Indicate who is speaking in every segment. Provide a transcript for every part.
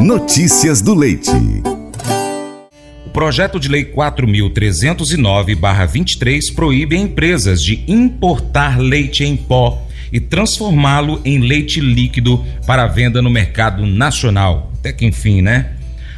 Speaker 1: Notícias do Leite.
Speaker 2: O projeto de lei 4309/23 proíbe empresas de importar leite em pó e transformá-lo em leite líquido para venda no mercado nacional. Até que enfim, né?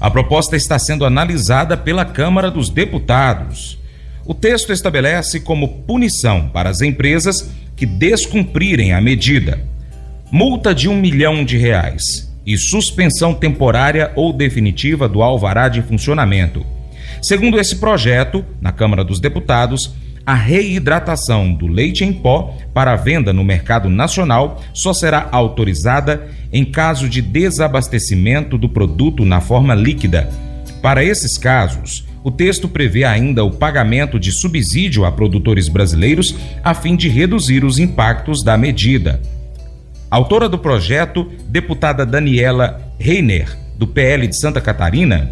Speaker 2: A proposta está sendo analisada pela Câmara dos Deputados. O texto estabelece como punição para as empresas que descumprirem a medida multa de um milhão de reais e suspensão temporária ou definitiva do alvará de funcionamento. Segundo esse projeto, na Câmara dos Deputados, a reidratação do leite em pó para venda no mercado nacional só será autorizada em caso de desabastecimento do produto na forma líquida. Para esses casos, o texto prevê ainda o pagamento de subsídio a produtores brasileiros a fim de reduzir os impactos da medida. Autora do projeto, deputada Daniela Reiner, do PL de Santa Catarina,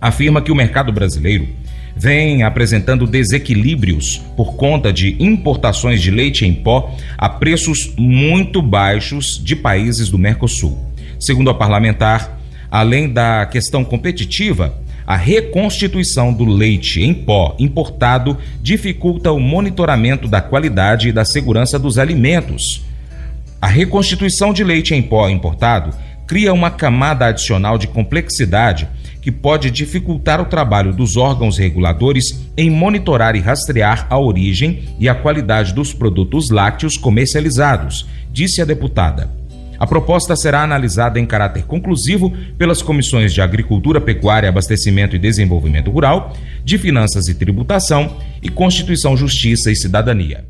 Speaker 2: afirma que o mercado brasileiro vem apresentando desequilíbrios por conta de importações de leite em pó a preços muito baixos de países do Mercosul. Segundo a parlamentar, além da questão competitiva, a reconstituição do leite em pó importado dificulta o monitoramento da qualidade e da segurança dos alimentos. A reconstituição de leite em pó importado cria uma camada adicional de complexidade que pode dificultar o trabalho dos órgãos reguladores em monitorar e rastrear a origem e a qualidade dos produtos lácteos comercializados, disse a deputada. A proposta será analisada em caráter conclusivo pelas comissões de Agricultura, Pecuária, Abastecimento e Desenvolvimento Rural, de Finanças e Tributação e Constituição, Justiça e Cidadania.